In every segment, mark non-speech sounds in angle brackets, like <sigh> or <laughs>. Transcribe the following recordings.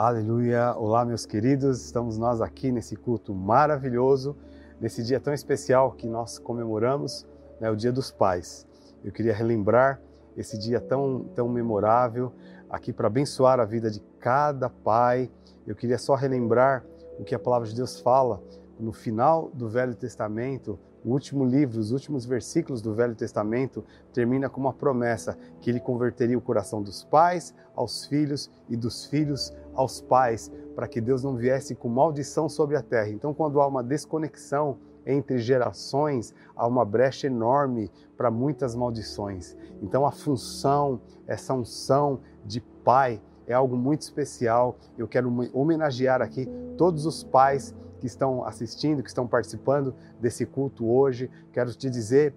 Aleluia! Olá, meus queridos, estamos nós aqui nesse culto maravilhoso, nesse dia tão especial que nós comemoramos, né, o Dia dos Pais. Eu queria relembrar esse dia tão, tão memorável aqui para abençoar a vida de cada pai. Eu queria só relembrar o que a palavra de Deus fala no final do Velho Testamento, o último livro, os últimos versículos do Velho Testamento, termina com uma promessa que ele converteria o coração dos pais aos filhos e dos filhos aos pais, para que Deus não viesse com maldição sobre a terra. Então, quando há uma desconexão entre gerações, há uma brecha enorme para muitas maldições. Então, a função, essa unção de pai, é algo muito especial. Eu quero homenagear aqui todos os pais que estão assistindo, que estão participando desse culto hoje. Quero te dizer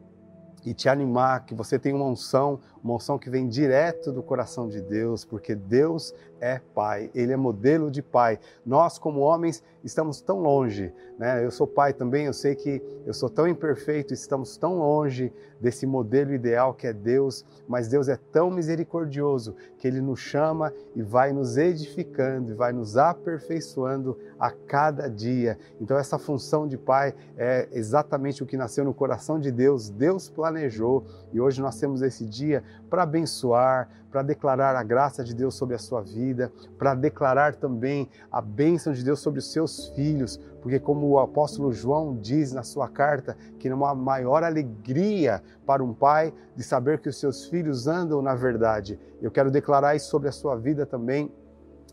e te animar que você tem uma unção, uma unção que vem direto do coração de Deus, porque Deus é pai, ele é modelo de pai. Nós, como homens, estamos tão longe, né? Eu sou pai também, eu sei que eu sou tão imperfeito, estamos tão longe desse modelo ideal que é Deus, mas Deus é tão misericordioso que ele nos chama e vai nos edificando e vai nos aperfeiçoando a cada dia. Então, essa função de pai é exatamente o que nasceu no coração de Deus, Deus planejou e hoje nós temos esse dia para abençoar, para declarar a graça de Deus sobre a sua vida, para declarar também a bênção de Deus sobre os seus filhos, porque, como o apóstolo João diz na sua carta, que não há maior alegria para um pai de saber que os seus filhos andam na verdade. Eu quero declarar isso sobre a sua vida também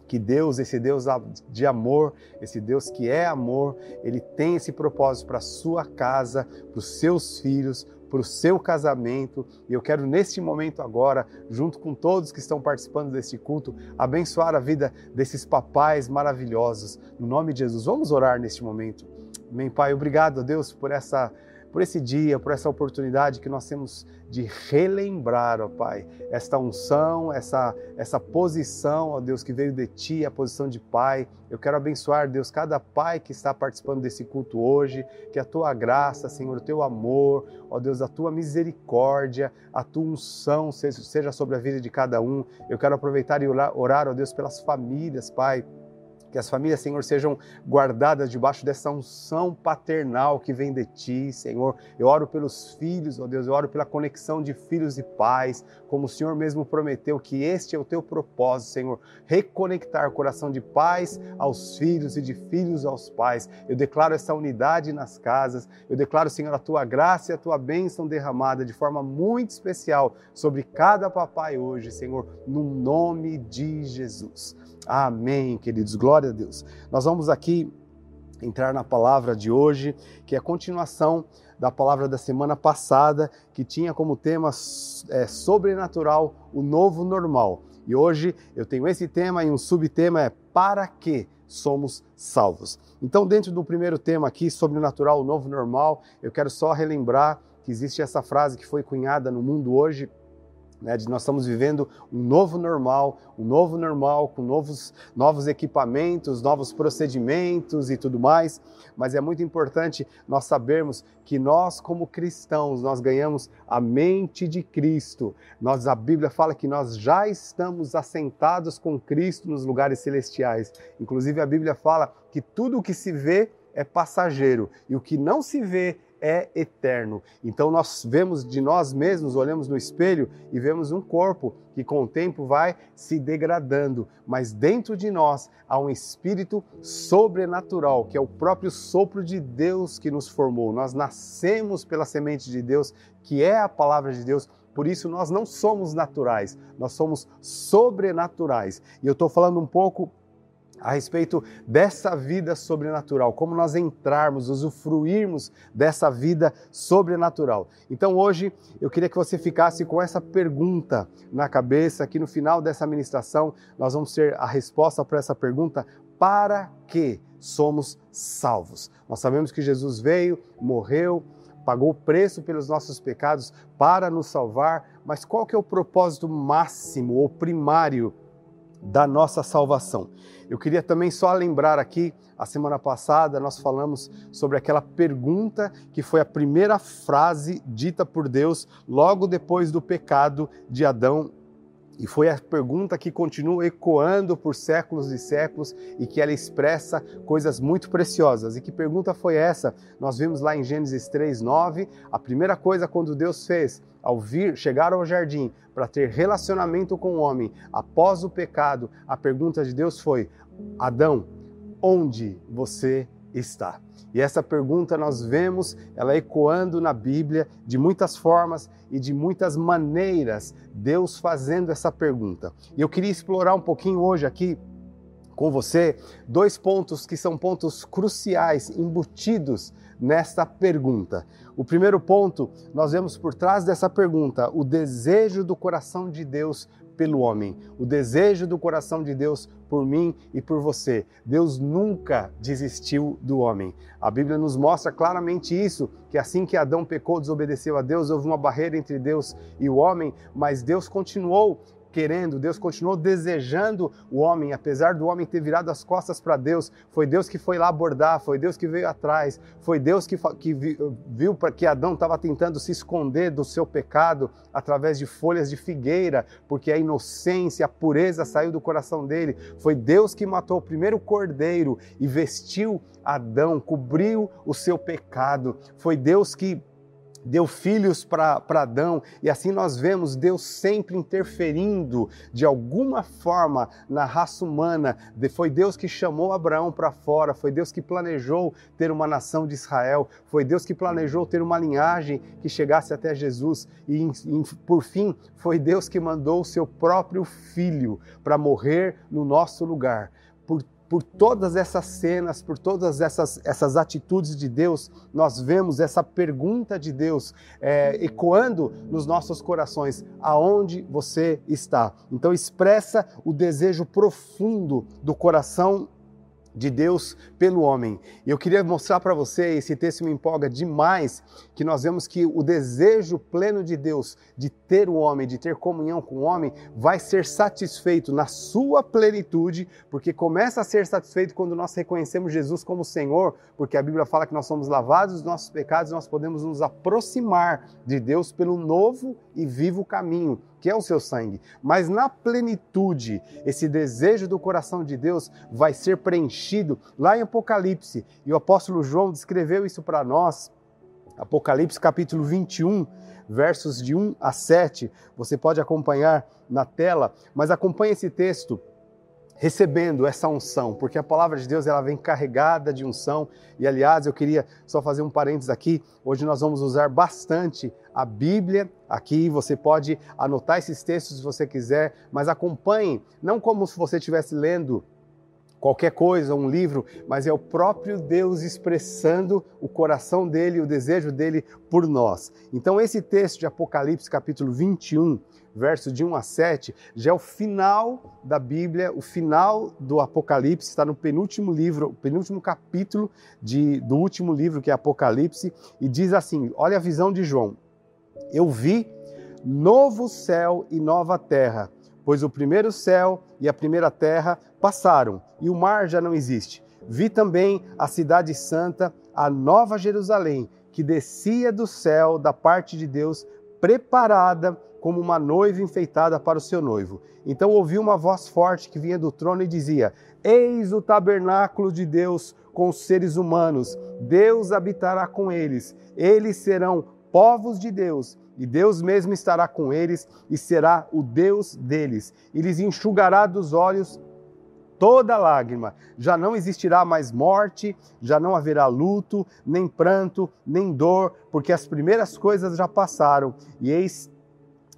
que Deus, esse Deus de amor, esse Deus que é amor, ele tem esse propósito para a sua casa, para os seus filhos, para o seu casamento. E eu quero, neste momento agora, junto com todos que estão participando deste culto, abençoar a vida desses papais maravilhosos. No nome de Jesus, vamos orar neste momento. Amém, Pai. Obrigado, Deus, por essa por esse dia, por essa oportunidade que nós temos de relembrar, ó Pai, esta unção, essa, essa posição, ó Deus, que veio de Ti, a posição de Pai. Eu quero abençoar, Deus, cada pai que está participando desse culto hoje, que a Tua graça, Senhor, o Teu amor, ó Deus, a Tua misericórdia, a Tua unção seja sobre a vida de cada um. Eu quero aproveitar e orar, ó Deus, pelas famílias, Pai que as famílias, Senhor, sejam guardadas debaixo dessa unção paternal que vem de Ti, Senhor. Eu oro pelos filhos, ó Deus, eu oro pela conexão de filhos e pais, como o Senhor mesmo prometeu que este é o Teu propósito, Senhor. Reconectar o coração de pais aos filhos e de filhos aos pais. Eu declaro essa unidade nas casas. Eu declaro, Senhor, a Tua graça e a Tua bênção derramada de forma muito especial sobre cada papai hoje, Senhor, no nome de Jesus. Amém, queridos. Glória a Deus. Nós vamos aqui entrar na palavra de hoje, que é a continuação da palavra da semana passada, que tinha como tema é, sobrenatural, o novo normal. E hoje eu tenho esse tema e um subtema é para que somos salvos. Então, dentro do primeiro tema aqui, sobrenatural, o novo normal, eu quero só relembrar que existe essa frase que foi cunhada no mundo hoje né, de nós estamos vivendo um novo normal, um novo normal com novos, novos equipamentos, novos procedimentos e tudo mais, mas é muito importante nós sabermos que nós como cristãos, nós ganhamos a mente de Cristo. Nós, a Bíblia fala que nós já estamos assentados com Cristo nos lugares celestiais. Inclusive a Bíblia fala que tudo o que se vê é passageiro e o que não se vê é eterno. Então nós vemos de nós mesmos, olhamos no espelho e vemos um corpo que com o tempo vai se degradando, mas dentro de nós há um espírito sobrenatural, que é o próprio sopro de Deus que nos formou. Nós nascemos pela semente de Deus, que é a palavra de Deus. Por isso, nós não somos naturais, nós somos sobrenaturais. E eu estou falando um pouco a respeito dessa vida sobrenatural, como nós entrarmos, usufruirmos dessa vida sobrenatural. Então hoje eu queria que você ficasse com essa pergunta na cabeça, que no final dessa ministração nós vamos ter a resposta para essa pergunta: para que somos salvos? Nós sabemos que Jesus veio, morreu, pagou o preço pelos nossos pecados para nos salvar, mas qual que é o propósito máximo ou primário da nossa salvação? Eu queria também só lembrar aqui, a semana passada nós falamos sobre aquela pergunta que foi a primeira frase dita por Deus logo depois do pecado de Adão E foi a pergunta que continua ecoando por séculos e séculos e que ela expressa coisas muito preciosas. E que pergunta foi essa? Nós vimos lá em Gênesis 3:9, a primeira coisa quando Deus fez ao vir, chegar ao jardim para ter relacionamento com o homem após o pecado, a pergunta de Deus foi: Adão, onde você está? E essa pergunta nós vemos ela ecoando na Bíblia de muitas formas e de muitas maneiras, Deus fazendo essa pergunta. E eu queria explorar um pouquinho hoje aqui com você dois pontos que são pontos cruciais embutidos nesta pergunta. O primeiro ponto, nós vemos por trás dessa pergunta o desejo do coração de Deus pelo homem, o desejo do coração de Deus por mim e por você. Deus nunca desistiu do homem. A Bíblia nos mostra claramente isso, que assim que Adão pecou, desobedeceu a Deus, houve uma barreira entre Deus e o homem, mas Deus continuou querendo, Deus continuou desejando o homem, apesar do homem ter virado as costas para Deus. Foi Deus que foi lá abordar, foi Deus que veio atrás, foi Deus que, que viu que Adão estava tentando se esconder do seu pecado através de folhas de figueira, porque a inocência, a pureza saiu do coração dele. Foi Deus que matou o primeiro cordeiro e vestiu Adão, cobriu o seu pecado. Foi Deus que deu filhos para Adão, e assim nós vemos Deus sempre interferindo de alguma forma na raça humana. Foi Deus que chamou Abraão para fora, foi Deus que planejou ter uma nação de Israel, foi Deus que planejou ter uma linhagem que chegasse até Jesus, e por fim, foi Deus que mandou o seu próprio filho para morrer no nosso lugar. Por por todas essas cenas, por todas essas, essas atitudes de Deus, nós vemos essa pergunta de Deus é, ecoando nos nossos corações: aonde você está? Então, expressa o desejo profundo do coração de Deus pelo homem. E eu queria mostrar para você, esse texto me empolga demais, que nós vemos que o desejo pleno de Deus de ter o homem, de ter comunhão com o homem, vai ser satisfeito na sua plenitude, porque começa a ser satisfeito quando nós reconhecemos Jesus como Senhor, porque a Bíblia fala que nós somos lavados dos nossos pecados, nós podemos nos aproximar de Deus pelo novo e vivo caminho que é o seu sangue. Mas na plenitude, esse desejo do coração de Deus vai ser preenchido lá em Apocalipse. E o apóstolo João descreveu isso para nós. Apocalipse capítulo 21, versos de 1 a 7. Você pode acompanhar na tela, mas acompanhe esse texto recebendo essa unção, porque a palavra de Deus ela vem carregada de unção. E aliás, eu queria só fazer um parênteses aqui. Hoje nós vamos usar bastante a Bíblia. Aqui você pode anotar esses textos se você quiser, mas acompanhe, não como se você estivesse lendo qualquer coisa, um livro, mas é o próprio Deus expressando o coração dele, o desejo dele por nós. Então esse texto de Apocalipse capítulo 21, verso de 1 a 7, já é o final da Bíblia, o final do Apocalipse, está no penúltimo livro, penúltimo capítulo de, do último livro, que é Apocalipse, e diz assim: olha a visão de João. Eu vi novo céu e nova terra, pois o primeiro céu e a primeira terra passaram, e o mar já não existe. Vi também a cidade santa, a nova Jerusalém, que descia do céu da parte de Deus, preparada como uma noiva enfeitada para o seu noivo. Então ouvi uma voz forte que vinha do trono e dizia: Eis o tabernáculo de Deus com os seres humanos. Deus habitará com eles. Eles serão povos de Deus, e Deus mesmo estará com eles e será o Deus deles. E lhes enxugará dos olhos toda lágrima. Já não existirá mais morte, já não haverá luto, nem pranto, nem dor, porque as primeiras coisas já passaram. E eis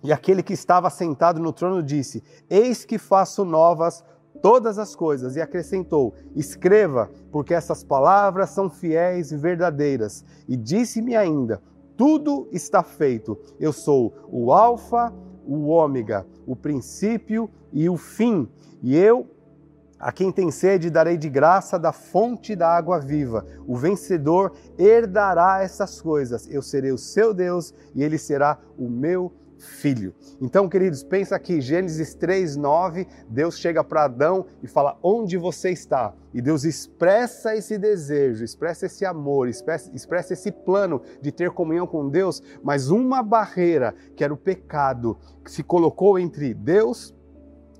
e aquele que estava sentado no trono disse: Eis que faço novas todas as coisas. E acrescentou: Escreva, porque essas palavras são fiéis e verdadeiras. E disse-me ainda: Tudo está feito. Eu sou o Alfa, o Ômega, o princípio e o fim. E eu a quem tem sede, darei de graça da fonte da água viva. O vencedor herdará essas coisas. Eu serei o seu Deus e ele será o meu filho. Então, queridos, pensa aqui, Gênesis 3:9, Deus chega para Adão e fala: "Onde você está?" E Deus expressa esse desejo, expressa esse amor, expressa, expressa esse plano de ter comunhão com Deus, mas uma barreira, que era o pecado, que se colocou entre Deus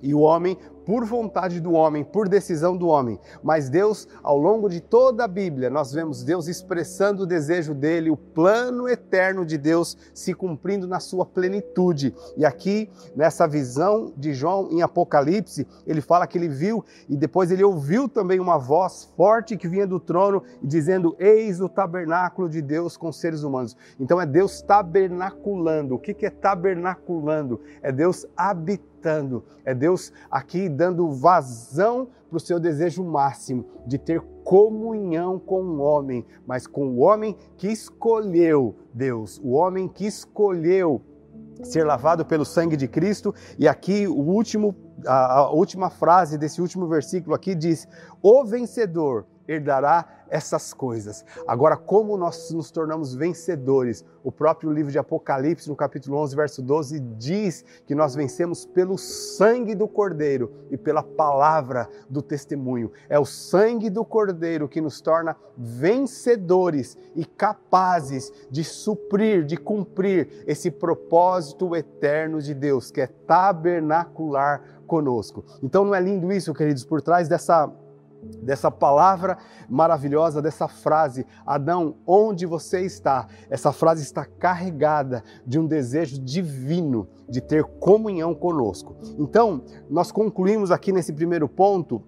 e o homem por vontade do homem, por decisão do homem. Mas Deus, ao longo de toda a Bíblia, nós vemos Deus expressando o desejo dele, o plano eterno de Deus se cumprindo na sua plenitude. E aqui, nessa visão de João em Apocalipse, ele fala que ele viu e depois ele ouviu também uma voz forte que vinha do trono dizendo: Eis o tabernáculo de Deus com seres humanos. Então é Deus tabernaculando. O que é tabernaculando? É Deus habitando. É Deus aqui dando vazão para o seu desejo máximo de ter comunhão com o homem, mas com o homem que escolheu Deus, o homem que escolheu ser lavado pelo sangue de Cristo. E aqui o último, a, a última frase desse último versículo aqui diz: o vencedor herdará essas coisas. Agora, como nós nos tornamos vencedores? O próprio livro de Apocalipse, no capítulo 11, verso 12, diz que nós vencemos pelo sangue do Cordeiro e pela palavra do testemunho. É o sangue do Cordeiro que nos torna vencedores e capazes de suprir, de cumprir esse propósito eterno de Deus, que é tabernacular conosco. Então, não é lindo isso, queridos, por trás dessa dessa palavra maravilhosa, dessa frase, Adão, onde você está? Essa frase está carregada de um desejo divino de ter comunhão conosco. Então, nós concluímos aqui nesse primeiro ponto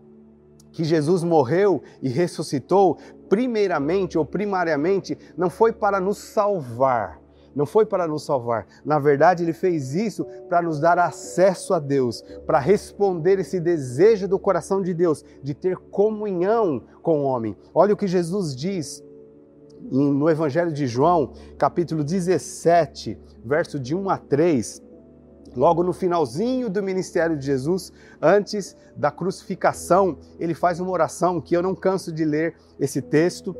que Jesus morreu e ressuscitou, primeiramente ou primariamente, não foi para nos salvar, não foi para nos salvar. Na verdade, ele fez isso para nos dar acesso a Deus, para responder esse desejo do coração de Deus de ter comunhão com o homem. Olha o que Jesus diz no Evangelho de João, capítulo 17, verso de 1 a 3. Logo no finalzinho do ministério de Jesus, antes da crucificação, ele faz uma oração que eu não canso de ler esse texto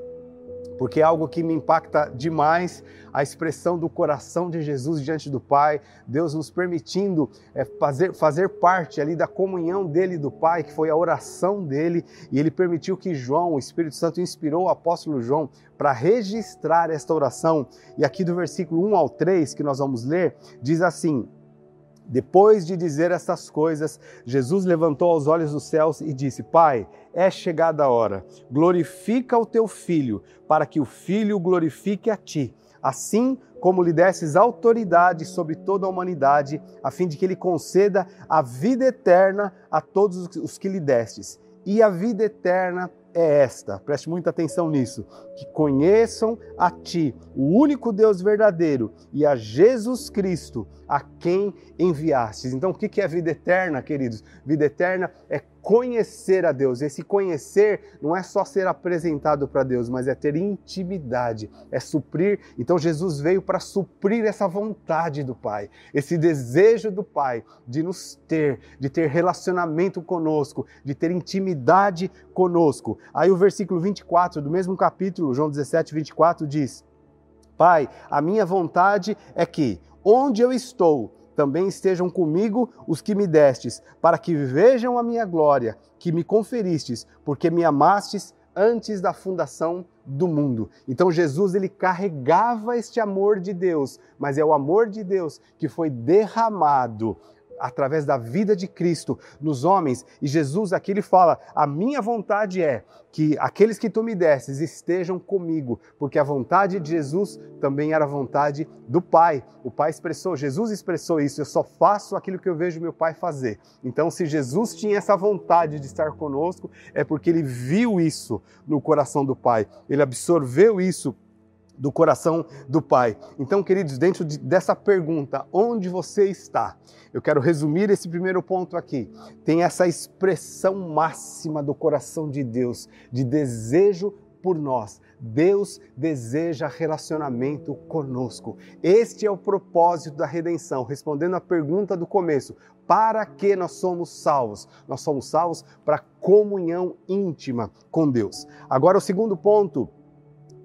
porque é algo que me impacta demais a expressão do coração de Jesus diante do Pai, Deus nos permitindo é, fazer, fazer parte ali da comunhão dele e do Pai, que foi a oração dele, e ele permitiu que João, o Espírito Santo, inspirou o apóstolo João para registrar esta oração. E aqui do versículo 1 ao 3, que nós vamos ler, diz assim: depois de dizer estas coisas, Jesus levantou os olhos dos céus e disse: Pai, é chegada a hora. Glorifica o teu filho, para que o filho glorifique a ti. Assim como lhe desses autoridade sobre toda a humanidade, a fim de que ele conceda a vida eterna a todos os que lhe destes. E a vida eterna é esta, preste muita atenção nisso, que conheçam a Ti, o único Deus verdadeiro, e a Jesus Cristo, a quem enviastes. Então, o que é vida eterna, queridos? Vida eterna é conhecer a Deus. Esse conhecer não é só ser apresentado para Deus, mas é ter intimidade, é suprir. Então Jesus veio para suprir essa vontade do Pai, esse desejo do Pai de nos ter, de ter relacionamento conosco, de ter intimidade conosco. Aí o versículo 24 do mesmo capítulo, João 17, 24 diz: Pai, a minha vontade é que onde eu estou, também estejam comigo os que me destes, para que vejam a minha glória, que me conferistes, porque me amastes antes da fundação do mundo. Então Jesus ele carregava este amor de Deus, mas é o amor de Deus que foi derramado através da vida de Cristo nos homens. E Jesus aqui ele fala: "A minha vontade é que aqueles que tu me desses estejam comigo, porque a vontade de Jesus também era a vontade do Pai. O Pai expressou, Jesus expressou isso, eu só faço aquilo que eu vejo meu Pai fazer. Então, se Jesus tinha essa vontade de estar conosco, é porque ele viu isso no coração do Pai. Ele absorveu isso do coração do Pai. Então, queridos, dentro de, dessa pergunta, onde você está? Eu quero resumir esse primeiro ponto aqui. Tem essa expressão máxima do coração de Deus, de desejo por nós. Deus deseja relacionamento conosco. Este é o propósito da redenção. Respondendo à pergunta do começo, para que nós somos salvos? Nós somos salvos para comunhão íntima com Deus. Agora, o segundo ponto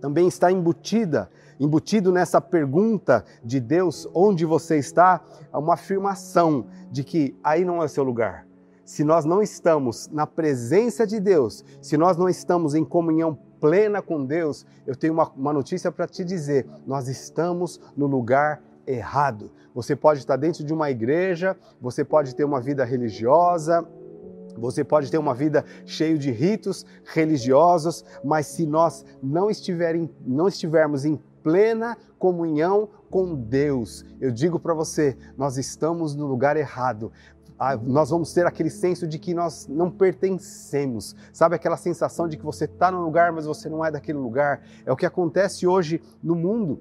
também está embutida embutido nessa pergunta de Deus, onde você está, uma afirmação de que aí não é o seu lugar. Se nós não estamos na presença de Deus, se nós não estamos em comunhão plena com Deus, eu tenho uma, uma notícia para te dizer: nós estamos no lugar errado. Você pode estar dentro de uma igreja, você pode ter uma vida religiosa, você pode ter uma vida cheia de ritos religiosos, mas se nós não, não estivermos em plena comunhão com Deus, eu digo para você, nós estamos no lugar errado. Ah, nós vamos ter aquele senso de que nós não pertencemos. Sabe aquela sensação de que você está no lugar, mas você não é daquele lugar? É o que acontece hoje no mundo.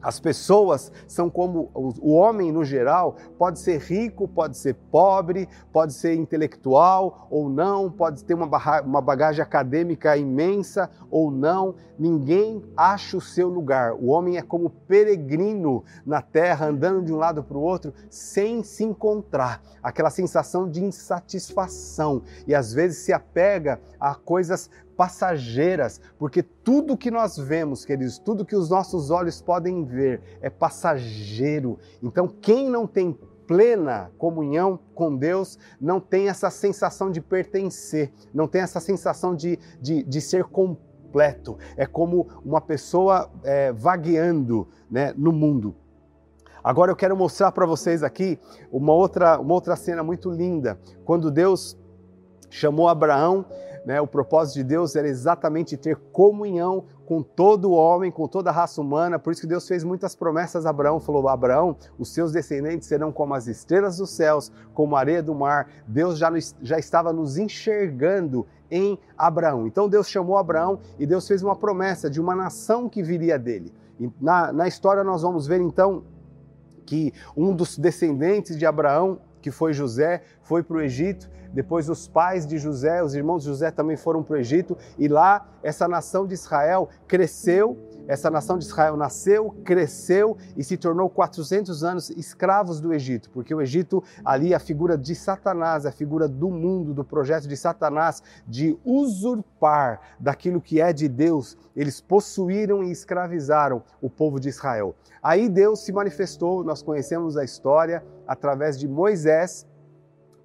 As pessoas são como o homem no geral, pode ser rico, pode ser pobre, pode ser intelectual ou não, pode ter uma bagagem acadêmica imensa ou não. Ninguém acha o seu lugar. O homem é como peregrino na terra, andando de um lado para o outro, sem se encontrar. Aquela sensação de insatisfação e às vezes se apega a coisas passageiras, porque tudo que nós vemos, queridos, tudo que os nossos olhos podem ver é passageiro. Então, quem não tem plena comunhão com Deus, não tem essa sensação de pertencer, não tem essa sensação de, de, de ser completo. É como uma pessoa é, vagueando né, no mundo. Agora eu quero mostrar para vocês aqui uma outra, uma outra cena muito linda. Quando Deus chamou Abraão né? O propósito de Deus era exatamente ter comunhão com todo homem, com toda a raça humana. Por isso que Deus fez muitas promessas a Abraão. Falou: Abraão, os seus descendentes serão como as estrelas dos céus, como a areia do mar. Deus já, já estava nos enxergando em Abraão. Então Deus chamou Abraão e Deus fez uma promessa de uma nação que viria dele. E na, na história nós vamos ver então que um dos descendentes de Abraão, que foi José, foi para o Egito. Depois os pais de José, os irmãos de José também foram para o Egito. E lá essa nação de Israel cresceu, essa nação de Israel nasceu, cresceu e se tornou 400 anos escravos do Egito, porque o Egito ali a figura de Satanás, a figura do mundo, do projeto de Satanás de usurpar daquilo que é de Deus. Eles possuíram e escravizaram o povo de Israel. Aí Deus se manifestou, nós conhecemos a história através de Moisés,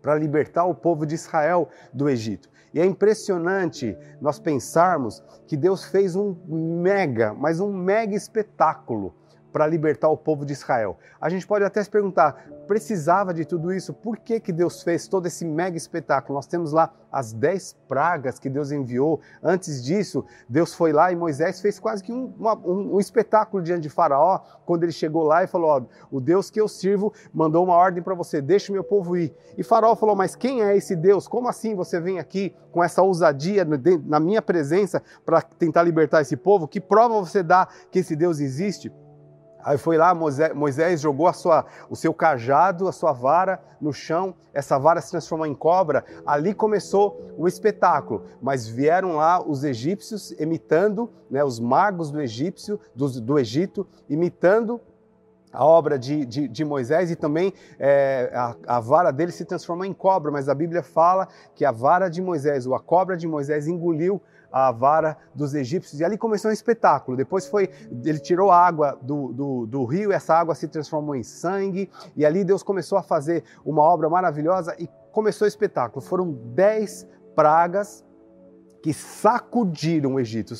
para libertar o povo de Israel do Egito. E é impressionante nós pensarmos que Deus fez um mega, mas um mega espetáculo para libertar o povo de Israel. A gente pode até se perguntar, precisava de tudo isso? Por que, que Deus fez todo esse mega espetáculo? Nós temos lá as dez pragas que Deus enviou. Antes disso, Deus foi lá e Moisés fez quase que um, uma, um, um espetáculo diante de Faraó, quando ele chegou lá e falou: O Deus que eu sirvo mandou uma ordem para você, deixe o meu povo ir. E Faraó falou: Mas quem é esse Deus? Como assim você vem aqui com essa ousadia na minha presença para tentar libertar esse povo? Que prova você dá que esse Deus existe? Aí foi lá, Moisés jogou a sua, o seu cajado, a sua vara no chão, essa vara se transformou em cobra. Ali começou o espetáculo. Mas vieram lá os egípcios imitando, né, os magos do, egípcio, do, do Egito, imitando a obra de, de, de, Moisés e também é, a, a, vara dele se transformou em cobra, mas a Bíblia fala que a vara de Moisés, ou a cobra de Moisés, engoliu a vara dos egípcios. E ali começou um espetáculo. Depois foi, ele tirou a água do, do, do rio, essa água se transformou em sangue. E ali Deus começou a fazer uma obra maravilhosa e começou o espetáculo. Foram dez pragas que sacudiram o Egito,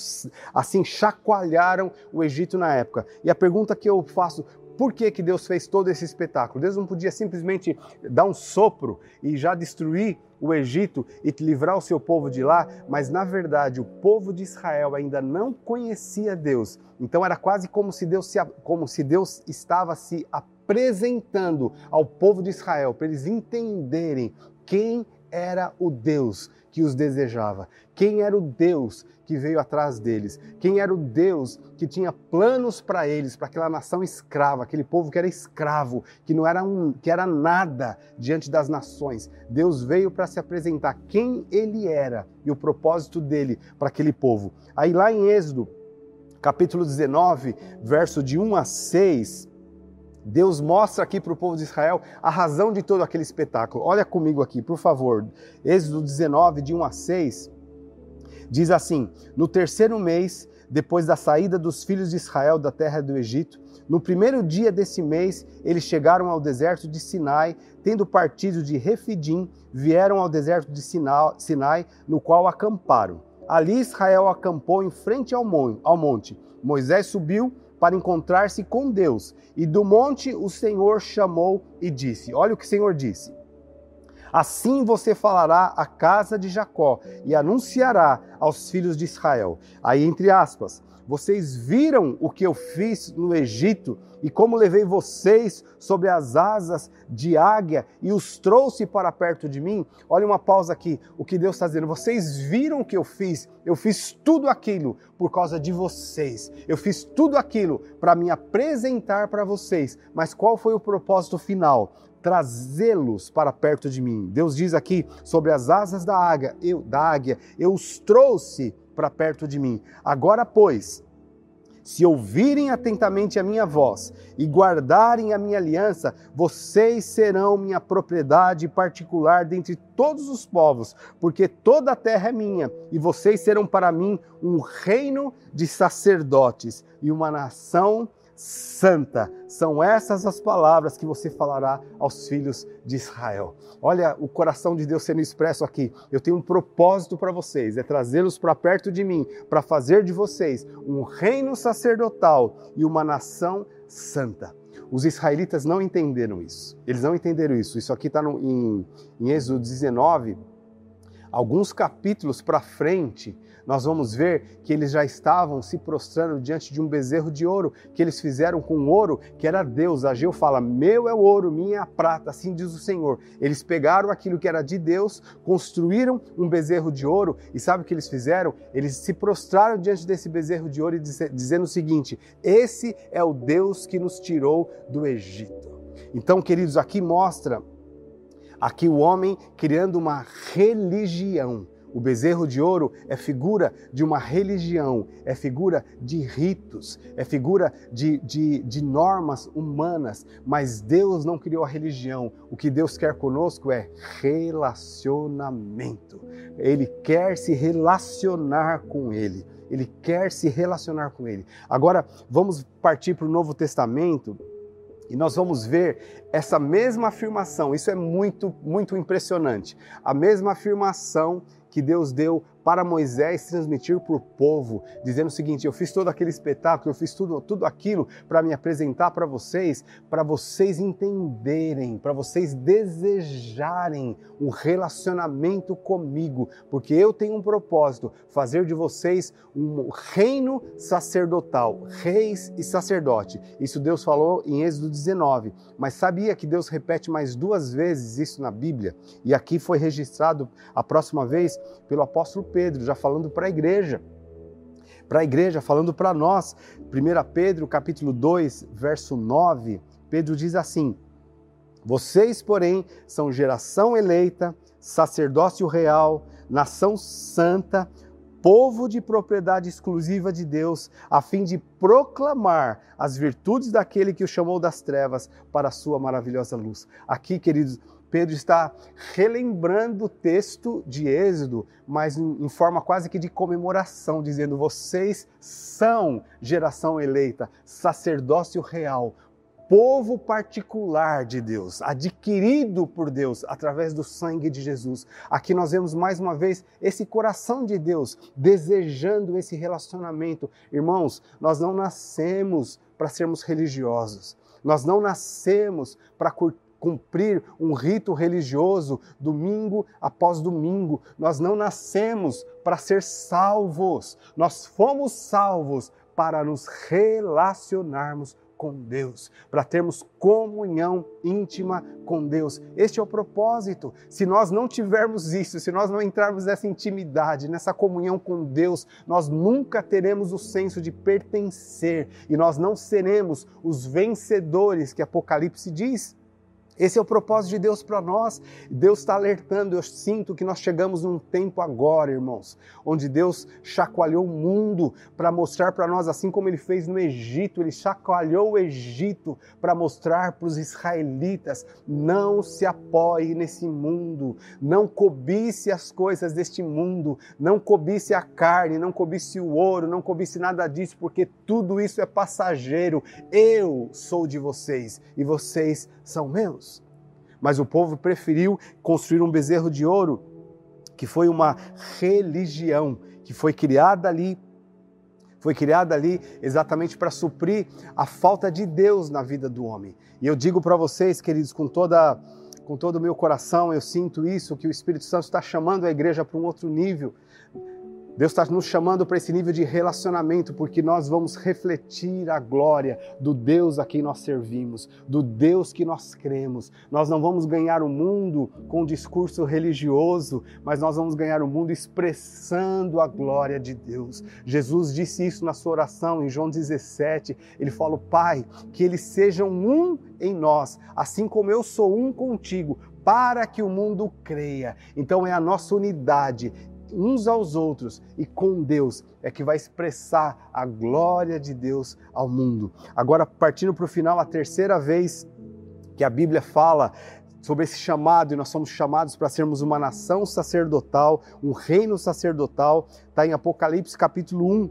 assim chacoalharam o Egito na época. E a pergunta que eu faço, por que, que Deus fez todo esse espetáculo? Deus não podia simplesmente dar um sopro e já destruir o Egito e livrar o seu povo de lá, mas na verdade o povo de Israel ainda não conhecia Deus. Então era quase como se Deus, se, como se Deus estava se apresentando ao povo de Israel para eles entenderem quem era o Deus que os desejava, quem era o Deus que veio atrás deles, quem era o Deus que tinha planos para eles, para aquela nação escrava, aquele povo que era escravo, que não era um, que era nada diante das nações. Deus veio para se apresentar quem ele era e o propósito dele para aquele povo. Aí lá em Êxodo, capítulo 19, verso de 1 a 6, Deus mostra aqui para o povo de Israel a razão de todo aquele espetáculo. Olha comigo aqui, por favor. Êxodo 19, de 1 a 6, diz assim: No terceiro mês depois da saída dos filhos de Israel da terra do Egito, no primeiro dia desse mês, eles chegaram ao deserto de Sinai, tendo partido de Refidim, vieram ao deserto de Sinai, no qual acamparam. Ali Israel acampou em frente ao monte. Moisés subiu para encontrar-se com Deus, e do monte o Senhor chamou e disse: Olha o que o Senhor disse. Assim você falará à casa de Jacó e anunciará aos filhos de Israel. Aí, entre aspas, vocês viram o que eu fiz no Egito e como levei vocês sobre as asas de águia e os trouxe para perto de mim? Olha uma pausa aqui. O que Deus está dizendo. Vocês viram o que eu fiz? Eu fiz tudo aquilo por causa de vocês. Eu fiz tudo aquilo para me apresentar para vocês. Mas qual foi o propósito final? trazê-los para perto de mim. Deus diz aqui sobre as asas da águia, eu, da águia, eu os trouxe para perto de mim. Agora, pois, se ouvirem atentamente a minha voz e guardarem a minha aliança, vocês serão minha propriedade particular dentre todos os povos, porque toda a terra é minha, e vocês serão para mim um reino de sacerdotes e uma nação santa. São essas as palavras que você falará aos filhos de Israel. Olha o coração de Deus sendo expresso aqui. Eu tenho um propósito para vocês, é trazê-los para perto de mim, para fazer de vocês um reino sacerdotal e uma nação santa. Os israelitas não entenderam isso. Eles não entenderam isso. Isso aqui está em, em Êxodo 19, alguns capítulos para frente nós vamos ver que eles já estavam se prostrando diante de um bezerro de ouro que eles fizeram com ouro, que era Deus. Ageu fala: Meu é o ouro, minha é a prata, assim diz o Senhor. Eles pegaram aquilo que era de Deus, construíram um bezerro de ouro e sabe o que eles fizeram? Eles se prostraram diante desse bezerro de ouro e dizendo o seguinte: Esse é o Deus que nos tirou do Egito. Então, queridos, aqui mostra aqui o homem criando uma religião o bezerro de ouro é figura de uma religião, é figura de ritos, é figura de, de, de, normas humanas, mas Deus não criou a religião. O que Deus quer conosco é relacionamento. Ele quer se relacionar com Ele. Ele quer se relacionar com Ele. Agora, vamos partir para o Novo Testamento e nós vamos ver essa mesma afirmação. Isso é muito, muito impressionante. A mesma afirmação que Deus deu para Moisés transmitir para o povo, dizendo o seguinte: eu fiz todo aquele espetáculo, eu fiz tudo, tudo aquilo para me apresentar para vocês, para vocês entenderem, para vocês desejarem um relacionamento comigo, porque eu tenho um propósito: fazer de vocês um reino sacerdotal, reis e sacerdote. Isso Deus falou em Êxodo 19. Mas sabia que Deus repete mais duas vezes isso na Bíblia? E aqui foi registrado a próxima vez pelo apóstolo Pedro, já falando para a igreja. Para a igreja, falando para nós. 1 Pedro, capítulo 2, verso 9, Pedro diz assim: Vocês, porém, são geração eleita, sacerdócio real, nação santa, povo de propriedade exclusiva de Deus, a fim de proclamar as virtudes daquele que o chamou das trevas para a sua maravilhosa luz. Aqui, queridos, Pedro está relembrando o texto de Êxodo, mas em, forma quase que de comemoração, dizendo: vocês são geração eleita, sacerdócio real, povo particular de Deus, adquirido por Deus através do sangue de Jesus. Aqui nós vemos mais uma vez esse coração de Deus desejando esse relacionamento. Irmãos, nós não nascemos para sermos religiosos. Nós não nascemos para curtir cumprir um rito religioso domingo após domingo. Nós não nascemos para ser salvos, nós fomos salvos para nos relacionarmos com Deus, para termos comunhão íntima com Deus. Este é o propósito. Se nós não tivermos isso, se nós não entrarmos nessa intimidade, nessa comunhão com Deus, nós nunca teremos o senso de pertencer e nós não seremos os vencedores que Apocalipse diz. Esse é o propósito de Deus para nós. Deus está alertando. Eu sinto que nós chegamos num tempo agora, irmãos, onde Deus chacoalhou o mundo para mostrar para nós, assim como ele fez no Egito, ele chacoalhou o Egito para mostrar para os israelitas: não se apoie nesse mundo, não cobice as coisas deste mundo, não cobice a carne, não cobice o ouro, não cobice nada disso, porque tudo isso é passageiro. Eu sou de vocês e vocês são meus. Mas o povo preferiu construir um bezerro de ouro, que foi uma religião que foi criada ali foi criada ali exatamente para suprir a falta de Deus na vida do homem. E eu digo para vocês, queridos, com toda com todo o meu coração, eu sinto isso que o Espírito Santo está chamando a igreja para um outro nível. Deus está nos chamando para esse nível de relacionamento, porque nós vamos refletir a glória do Deus a quem nós servimos, do Deus que nós cremos. Nós não vamos ganhar o mundo com um discurso religioso, mas nós vamos ganhar o mundo expressando a glória de Deus. Jesus disse isso na sua oração em João 17. Ele falou: Pai, que eles sejam um em nós, assim como eu sou um contigo, para que o mundo creia. Então é a nossa unidade uns aos outros e com Deus é que vai expressar a glória de Deus ao mundo. Agora, partindo para o final, a terceira vez que a Bíblia fala sobre esse chamado, e nós somos chamados para sermos uma nação sacerdotal, um reino sacerdotal, está em Apocalipse capítulo 1,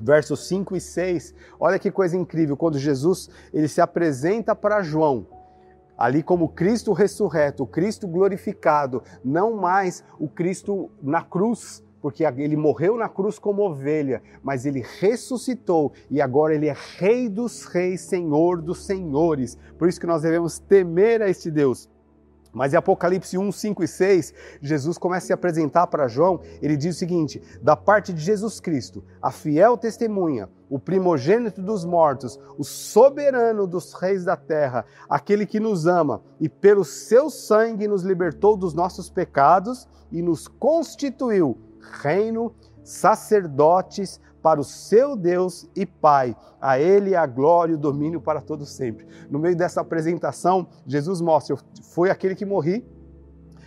versos 5 e 6. Olha que coisa incrível, quando Jesus ele se apresenta para João, ali como Cristo ressurreto, o Cristo glorificado, não mais o Cristo na cruz, porque ele morreu na cruz como ovelha, mas ele ressuscitou e agora ele é Rei dos Reis, Senhor dos Senhores. Por isso que nós devemos temer a este Deus. Mas em Apocalipse 1, 5 e 6, Jesus começa a se apresentar para João. Ele diz o seguinte: da parte de Jesus Cristo, a fiel testemunha, o primogênito dos mortos, o soberano dos reis da terra, aquele que nos ama e pelo seu sangue nos libertou dos nossos pecados e nos constituiu reino, sacerdotes para o seu Deus e Pai. A Ele a glória e o domínio para todos sempre. No meio dessa apresentação, Jesus mostra: eu fui aquele que morri,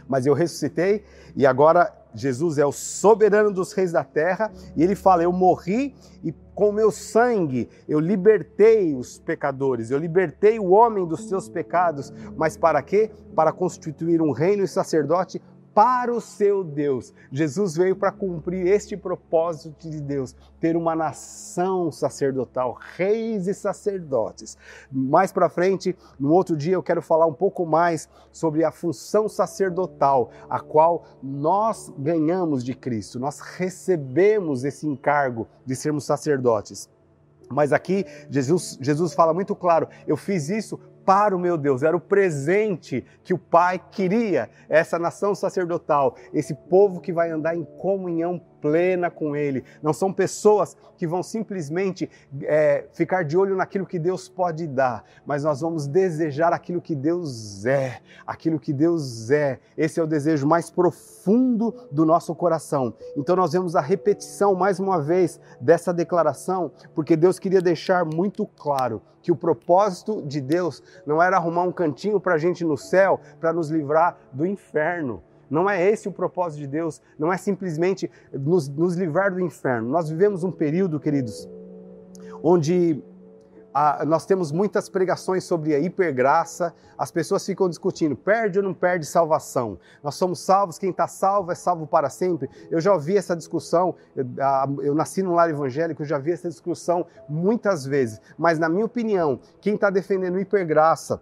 mas eu ressuscitei e agora Jesus é o soberano dos reis da terra e ele fala: Eu morri e com meu sangue eu libertei os pecadores, eu libertei o homem dos seus pecados, mas para quê? Para constituir um reino e sacerdote para o seu Deus. Jesus veio para cumprir este propósito de Deus, ter uma nação sacerdotal, reis e sacerdotes. Mais para frente, no outro dia, eu quero falar um pouco mais sobre a função sacerdotal, a qual nós ganhamos de Cristo. Nós recebemos esse encargo de sermos sacerdotes. Mas aqui Jesus, Jesus fala muito claro: eu fiz isso para o meu Deus, era o presente que o Pai queria, essa nação sacerdotal, esse povo que vai andar em comunhão plena com Ele. Não são pessoas que vão simplesmente é, ficar de olho naquilo que Deus pode dar, mas nós vamos desejar aquilo que Deus é, aquilo que Deus é. Esse é o desejo mais profundo do nosso coração. Então nós vemos a repetição mais uma vez dessa declaração, porque Deus queria deixar muito claro que o propósito de Deus não era arrumar um cantinho para a gente no céu para nos livrar do inferno. Não é esse o propósito de Deus, não é simplesmente nos, nos livrar do inferno. Nós vivemos um período, queridos, onde ah, nós temos muitas pregações sobre a hipergraça, as pessoas ficam discutindo, perde ou não perde salvação? Nós somos salvos, quem está salvo é salvo para sempre. Eu já ouvi essa discussão, eu, ah, eu nasci num lar evangélico, eu já vi essa discussão muitas vezes, mas na minha opinião, quem está defendendo hipergraça,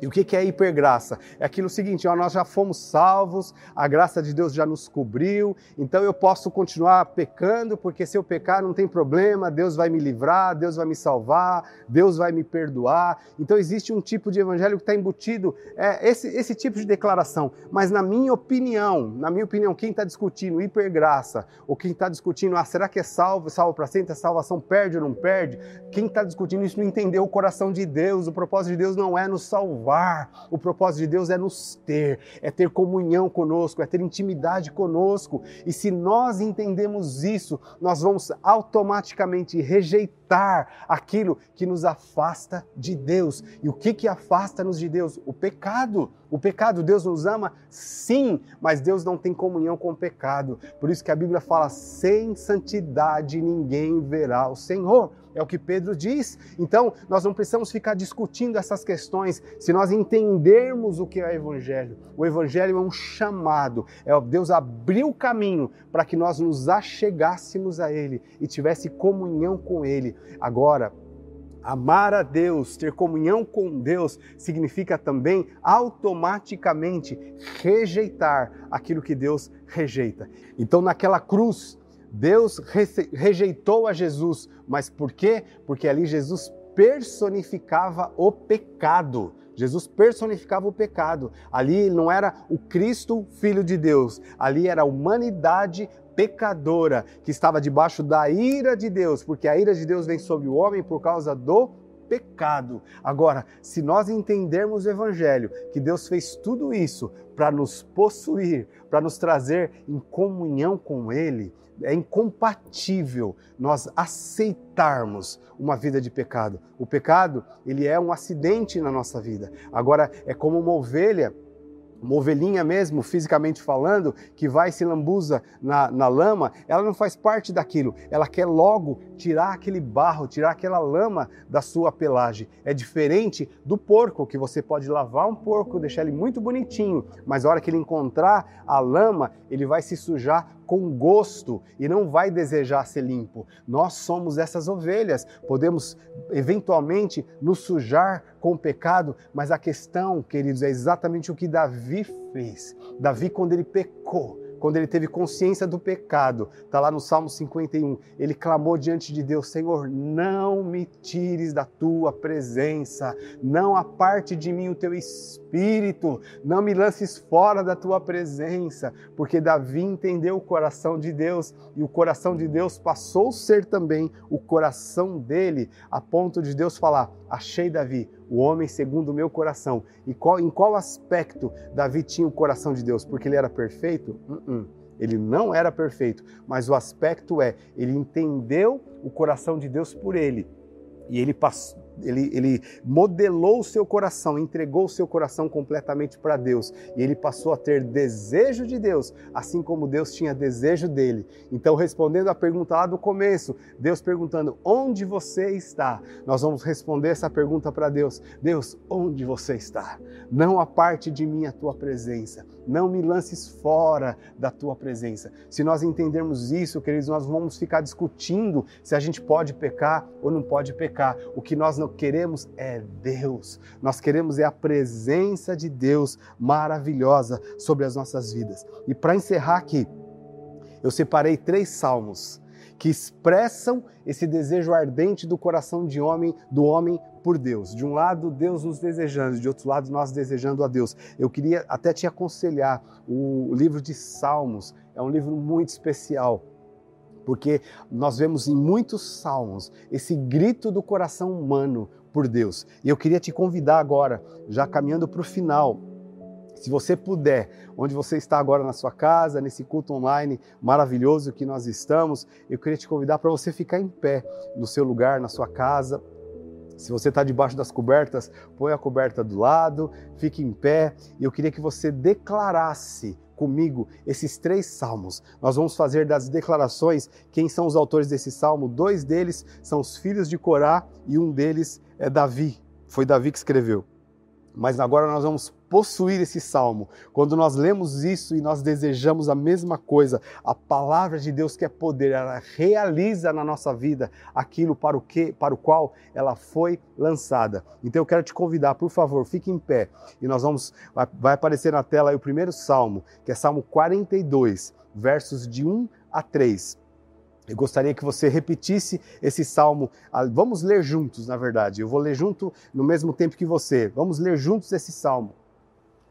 e o que é hipergraça? É aquilo seguinte, ó, nós já fomos salvos, a graça de Deus já nos cobriu, então eu posso continuar pecando, porque se eu pecar não tem problema, Deus vai me livrar, Deus vai me salvar, Deus vai me perdoar. Então existe um tipo de evangelho que está embutido, é, esse, esse tipo de declaração. Mas na minha opinião, na minha opinião, quem está discutindo hipergraça, ou quem está discutindo, ah, será que é salvo, salvo para sempre, a salvação perde ou não perde? Quem está discutindo isso não entendeu o coração de Deus, o propósito de Deus não é nos salvar salvar. O propósito de Deus é nos ter, é ter comunhão conosco, é ter intimidade conosco. E se nós entendemos isso, nós vamos automaticamente rejeitar aquilo que nos afasta de Deus. E o que que afasta-nos de Deus? O pecado. O pecado, Deus nos ama? Sim, mas Deus não tem comunhão com o pecado. Por isso que a Bíblia fala: sem santidade ninguém verá o Senhor. É o que Pedro diz. Então, nós não precisamos ficar discutindo essas questões se nós entendermos o que é o Evangelho. O Evangelho é um chamado, é Deus abriu o caminho para que nós nos achegássemos a Ele e tivesse comunhão com Ele. Agora, Amar a Deus, ter comunhão com Deus, significa também automaticamente rejeitar aquilo que Deus rejeita. Então, naquela cruz, Deus rejeitou a Jesus, mas por quê? Porque ali Jesus personificava o pecado. Jesus personificava o pecado. Ali não era o Cristo, filho de Deus. Ali era a humanidade pecadora que estava debaixo da ira de Deus, porque a ira de Deus vem sobre o homem por causa do pecado. Agora, se nós entendermos o Evangelho, que Deus fez tudo isso para nos possuir, para nos trazer em comunhão com Ele, é incompatível nós aceitarmos uma vida de pecado. O pecado, ele é um acidente na nossa vida. Agora, é como uma ovelha uma ovelhinha mesmo, fisicamente falando, que vai se lambuza na, na lama, ela não faz parte daquilo. Ela quer logo tirar aquele barro, tirar aquela lama da sua pelagem. É diferente do porco, que você pode lavar um porco, deixar ele muito bonitinho, mas a hora que ele encontrar a lama, ele vai se sujar com gosto e não vai desejar ser limpo. Nós somos essas ovelhas, podemos eventualmente nos sujar com o pecado, mas a questão, queridos, é exatamente o que Davi fez. Davi, quando ele pecou, quando ele teve consciência do pecado, está lá no Salmo 51, ele clamou diante de Deus: Senhor, não me tires da tua presença, não aparte de mim o teu espírito, não me lances fora da tua presença, porque Davi entendeu o coração de Deus e o coração de Deus passou a ser também o coração dele, a ponto de Deus falar: Achei Davi, o homem segundo o meu coração. E qual, em qual aspecto Davi tinha o coração de Deus? Porque ele era perfeito? Uh -uh. Ele não era perfeito, mas o aspecto é, ele entendeu o coração de Deus por ele. E ele passou, ele, ele modelou o seu coração, entregou o seu coração completamente para Deus e ele passou a ter desejo de Deus, assim como Deus tinha desejo dele. Então, respondendo à pergunta lá do começo, Deus perguntando: onde você está? Nós vamos responder essa pergunta para Deus: Deus, onde você está? Não aparte de mim a tua presença, não me lances fora da tua presença. Se nós entendermos isso, queridos, nós vamos ficar discutindo se a gente pode pecar ou não pode pecar. O que nós não queremos é Deus. Nós queremos é a presença de Deus maravilhosa sobre as nossas vidas. E para encerrar aqui, eu separei três salmos que expressam esse desejo ardente do coração de homem, do homem por Deus. De um lado, Deus nos desejando, de outro lado, nós desejando a Deus. Eu queria até te aconselhar, o livro de Salmos é um livro muito especial porque nós vemos em muitos salmos esse grito do coração humano por Deus. E eu queria te convidar agora, já caminhando para o final, se você puder, onde você está agora na sua casa, nesse culto online maravilhoso que nós estamos, eu queria te convidar para você ficar em pé no seu lugar, na sua casa. Se você está debaixo das cobertas, põe a coberta do lado, fique em pé. E eu queria que você declarasse comigo esses três salmos. Nós vamos fazer das declarações quem são os autores desse salmo. Dois deles são os filhos de Corá e um deles é Davi. Foi Davi que escreveu. Mas agora nós vamos possuir esse salmo. Quando nós lemos isso e nós desejamos a mesma coisa, a palavra de Deus que é poder, ela realiza na nossa vida aquilo para o que, para o qual ela foi lançada. Então eu quero te convidar, por favor, fique em pé e nós vamos vai aparecer na tela o primeiro salmo, que é Salmo 42, versos de 1 a 3. Eu gostaria que você repetisse esse salmo. Ah, vamos ler juntos, na verdade. Eu vou ler junto no mesmo tempo que você. Vamos ler juntos esse salmo,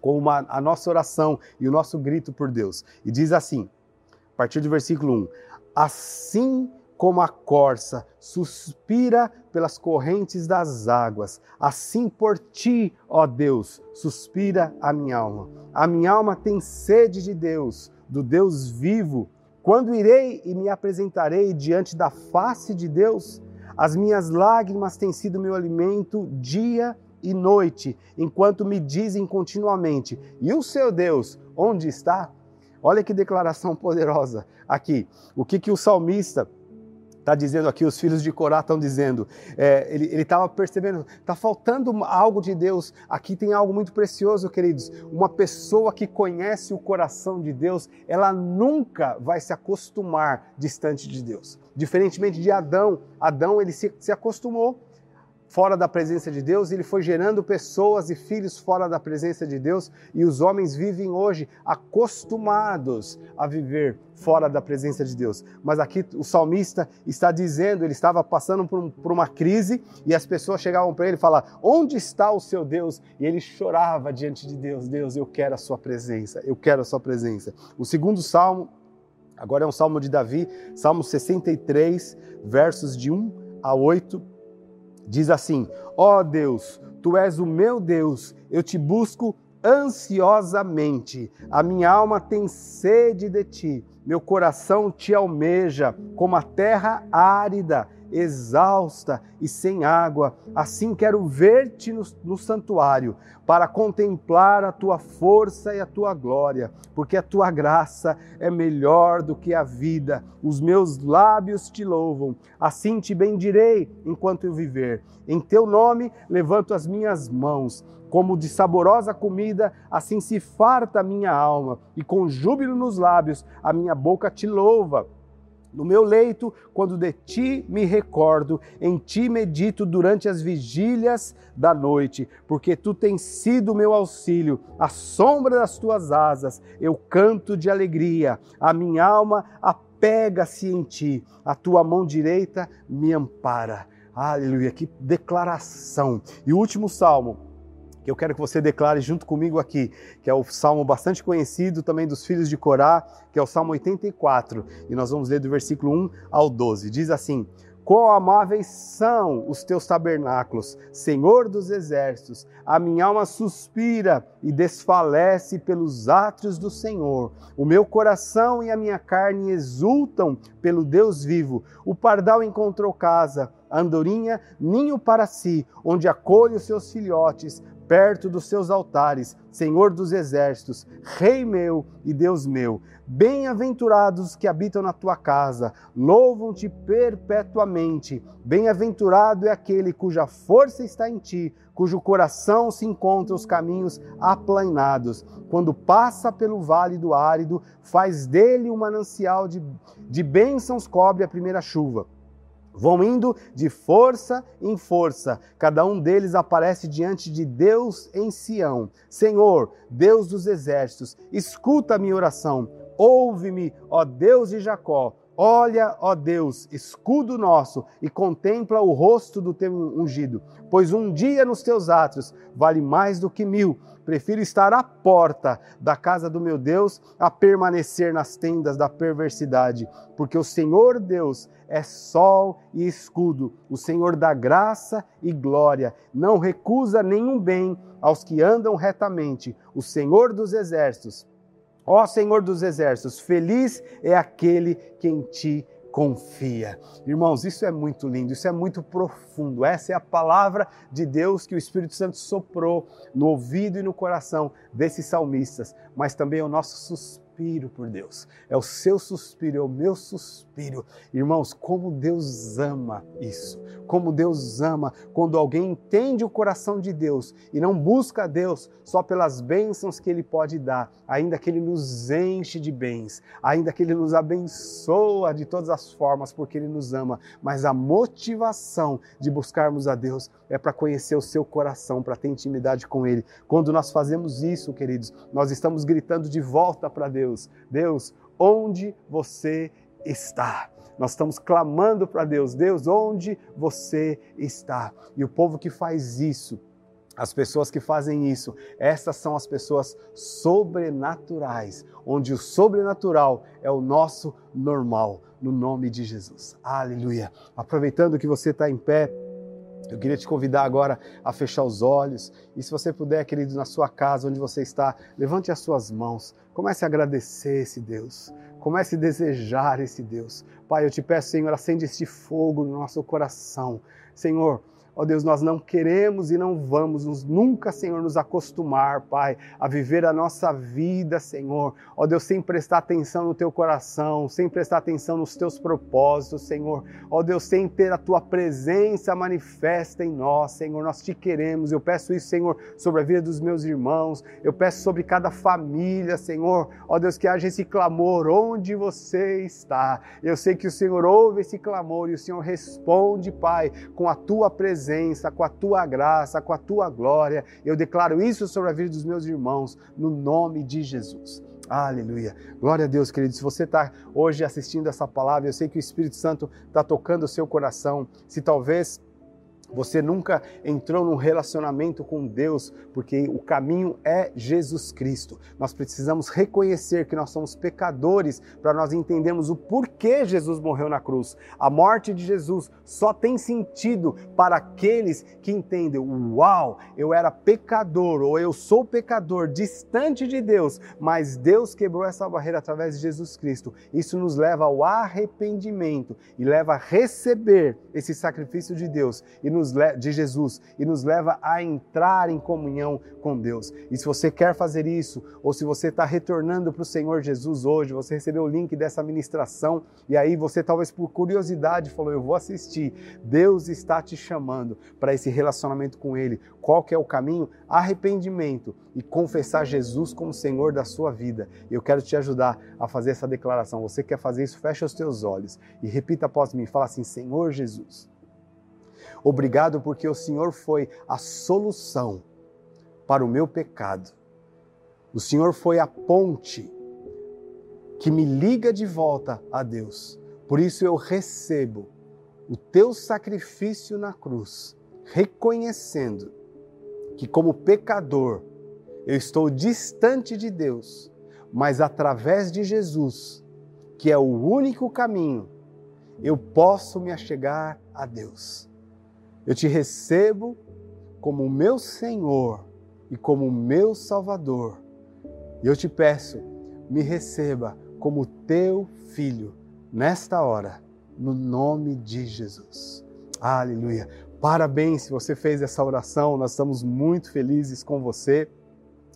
com uma, a nossa oração e o nosso grito por Deus. E diz assim, a partir do versículo 1: Assim como a corça suspira pelas correntes das águas, assim por ti, ó Deus, suspira a minha alma. A minha alma tem sede de Deus, do Deus vivo. Quando irei e me apresentarei diante da face de Deus? As minhas lágrimas têm sido meu alimento dia e noite, enquanto me dizem continuamente: E o seu Deus, onde está? Olha que declaração <laughs> poderosa aqui. O que, que o salmista está dizendo aqui, os filhos de Corá estão dizendo. É, ele estava percebendo, está faltando algo de Deus. Aqui tem algo muito precioso, queridos. Uma pessoa que conhece o coração de Deus, ela nunca vai se acostumar distante de Deus. Diferentemente de Adão, Adão ele se, se acostumou fora da presença de Deus, ele foi gerando pessoas e filhos fora da presença de Deus, e os homens vivem hoje acostumados a viver fora da presença de Deus. Mas aqui o salmista está dizendo, ele estava passando por, por uma crise e as pessoas chegavam para ele e falavam: Onde está o seu Deus? E ele chorava diante de Deus: Deus, eu quero a sua presença, eu quero a sua presença. O segundo salmo, agora é um salmo de Davi, Salmo 63, versos de 1 a 8 Diz assim: Ó oh Deus, tu és o meu Deus, eu te busco ansiosamente. A minha alma tem sede de ti, meu coração te almeja como a terra árida exausta e sem água. Assim quero ver-te no, no, santuário, para contemplar a tua força e a tua glória, porque a tua graça é melhor do que a vida. Os meus lábios te louvam, assim te bendirei enquanto eu viver. Em teu nome levanto as minhas mãos. Como de saborosa comida, assim se farta a minha alma, e com júbilo nos lábios, a minha boca te louva. No meu leito, quando de ti me recordo, em ti medito durante as vigílias da noite, porque tu tens sido meu auxílio, a sombra das tuas asas, eu canto de alegria, a minha alma apega-se em ti, a tua mão direita me ampara. Aleluia, que declaração. E o último salmo, que eu quero que você declare junto comigo aqui, que é o salmo bastante conhecido também dos filhos de Corá, que é o Salmo 84, e nós vamos ler do versículo 1 ao 12. Diz assim: Quão amáveis são os teus tabernáculos, Senhor dos exércitos! A minha alma suspira e desfalece pelos átrios do Senhor. O meu coração e a minha carne exultam pelo Deus vivo. O pardal encontrou casa, a andorinha ninho para si, onde acolhe os seus filhotes perto dos seus altares, Senhor dos exércitos, Rei meu e Deus meu. Bem-aventurados que habitam na tua casa, louvam-te perpetuamente. Bem-aventurado é aquele cuja força está em ti, cujo coração se encontra os caminhos aplainados. Quando passa pelo vale do árido, faz dele um manancial de, de bênçãos, cobre a primeira chuva. Vão indo de força em força, cada um deles aparece diante de Deus em Sião. Senhor, Deus dos exércitos, escuta a minha oração, ouve-me, ó Deus de Jacó. Olha, ó Deus, escudo nosso, e contempla o rosto do teu ungido, pois um dia nos teus átrios vale mais do que mil. Prefiro estar à porta da casa do meu Deus a permanecer nas tendas da perversidade, porque o Senhor Deus é sol e escudo, o Senhor dá graça e glória, não recusa nenhum bem aos que andam retamente, o Senhor dos exércitos. Ó Senhor dos exércitos, feliz é aquele que em ti confia. Irmãos, isso é muito lindo, isso é muito profundo. Essa é a palavra de Deus que o Espírito Santo soprou no ouvido e no coração desses salmistas, mas também é o nosso suspiro por Deus. É o seu suspiro, é o meu suspiro. Irmãos, como Deus ama isso. Como Deus ama quando alguém entende o coração de Deus e não busca a Deus só pelas bênçãos que Ele pode dar, ainda que Ele nos enche de bens, ainda que Ele nos abençoa de todas as formas, porque Ele nos ama, mas a motivação de buscarmos a Deus é para conhecer o seu coração, para ter intimidade com Ele. Quando nós fazemos isso, queridos, nós estamos gritando de volta para Deus: Deus, onde você está? Nós estamos clamando para Deus: Deus, onde você está? E o povo que faz isso, as pessoas que fazem isso, essas são as pessoas sobrenaturais, onde o sobrenatural é o nosso normal, no nome de Jesus. Aleluia. Aproveitando que você está em pé, eu queria te convidar agora a fechar os olhos e, se você puder, querido, na sua casa, onde você está, levante as suas mãos, comece a agradecer esse Deus. comece a desejar esse Deus. Pai, eu te peço, Senhor, acende este fogo no nosso coração. Senhor, Ó oh Deus, nós não queremos e não vamos nos, nunca, Senhor, nos acostumar, Pai, a viver a nossa vida, Senhor. Ó oh Deus, sem prestar atenção no teu coração, sem prestar atenção nos teus propósitos, Senhor. Ó oh Deus, sem ter a tua presença manifesta em nós, Senhor. Nós te queremos. Eu peço isso, Senhor, sobre a vida dos meus irmãos. Eu peço sobre cada família, Senhor. Ó Deus, que haja esse clamor onde você está. Eu sei que o Senhor ouve esse clamor e o Senhor responde, Pai, com a tua presença presença, com a tua graça, com a tua glória. Eu declaro isso sobre a vida dos meus irmãos, no nome de Jesus. Aleluia. Glória a Deus, querido. Se você está hoje assistindo essa palavra, eu sei que o Espírito Santo está tocando o seu coração. Se talvez você nunca entrou num relacionamento com Deus, porque o caminho é Jesus Cristo. Nós precisamos reconhecer que nós somos pecadores para nós entendermos o porquê Jesus morreu na cruz. A morte de Jesus só tem sentido para aqueles que entendem: uau, eu era pecador ou eu sou pecador, distante de Deus, mas Deus quebrou essa barreira através de Jesus Cristo. Isso nos leva ao arrependimento e leva a receber esse sacrifício de Deus e nos, de Jesus e nos leva a entrar em comunhão com Deus. E se você quer fazer isso, ou se você está retornando para o Senhor Jesus hoje, você recebeu o link dessa ministração e aí você talvez por curiosidade falou: Eu vou assistir. Deus está te chamando para esse relacionamento com Ele. Qual que é o caminho? Arrependimento e confessar Jesus como Senhor da sua vida. Eu quero te ajudar a fazer essa declaração. Você quer fazer isso? Fecha os teus olhos e repita após mim. Fala assim: Senhor Jesus Obrigado porque o Senhor foi a solução para o meu pecado. O Senhor foi a ponte que me liga de volta a Deus. Por isso eu recebo o teu sacrifício na cruz, reconhecendo que, como pecador, eu estou distante de Deus, mas através de Jesus, que é o único caminho, eu posso me achegar a Deus. Eu te recebo como o meu Senhor e como o meu Salvador. E eu te peço, me receba como teu filho nesta hora, no nome de Jesus. Aleluia. Parabéns se você fez essa oração, nós estamos muito felizes com você.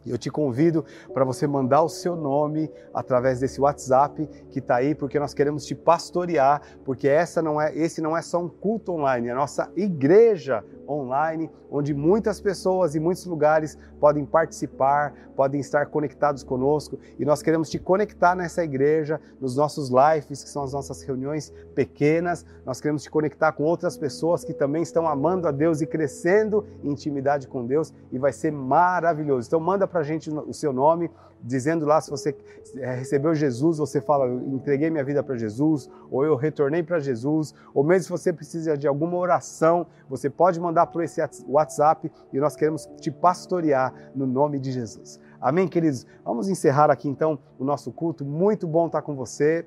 Eu te convido para você mandar o seu nome através desse WhatsApp que está aí, porque nós queremos te pastorear, porque essa não é, esse não é só um culto online, é a nossa igreja online, onde muitas pessoas e muitos lugares podem participar, podem estar conectados conosco e nós queremos te conectar nessa igreja, nos nossos lives, que são as nossas reuniões pequenas. Nós queremos te conectar com outras pessoas que também estão amando a Deus e crescendo em intimidade com Deus e vai ser maravilhoso. Então manda para a gente o seu nome, dizendo lá se você é, recebeu Jesus, você fala, eu entreguei minha vida para Jesus, ou eu retornei para Jesus, ou mesmo se você precisa de alguma oração, você pode mandar por esse WhatsApp e nós queremos te pastorear no nome de Jesus. Amém, queridos? Vamos encerrar aqui então o nosso culto. Muito bom estar com você.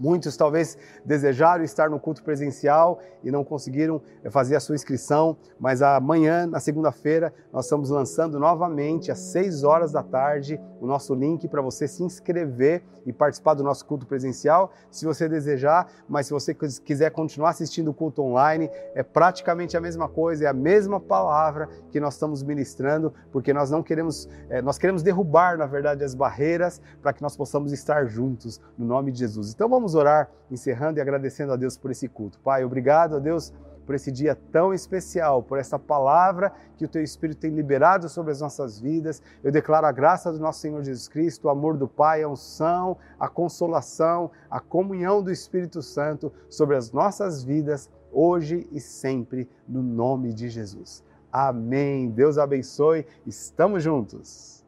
Muitos talvez desejaram estar no culto presencial e não conseguiram eh, fazer a sua inscrição, mas amanhã, na segunda-feira, nós estamos lançando novamente às 6 horas da tarde o nosso link para você se inscrever e participar do nosso culto presencial, se você desejar, mas se você quiser continuar assistindo o culto online, é praticamente a mesma coisa, é a mesma palavra que nós estamos ministrando, porque nós não queremos, é, nós queremos derrubar, na verdade, as barreiras para que nós possamos estar juntos no nome de Jesus. Então vamos Vamos orar, encerrando e agradecendo a Deus por esse culto. Pai, obrigado a Deus por esse dia tão especial, por essa palavra que o Teu Espírito tem liberado sobre as nossas vidas. Eu declaro a graça do nosso Senhor Jesus Cristo, o amor do Pai, a unção, a consolação, a comunhão do Espírito Santo sobre as nossas vidas, hoje e sempre, no nome de Jesus. Amém. Deus abençoe. Estamos juntos.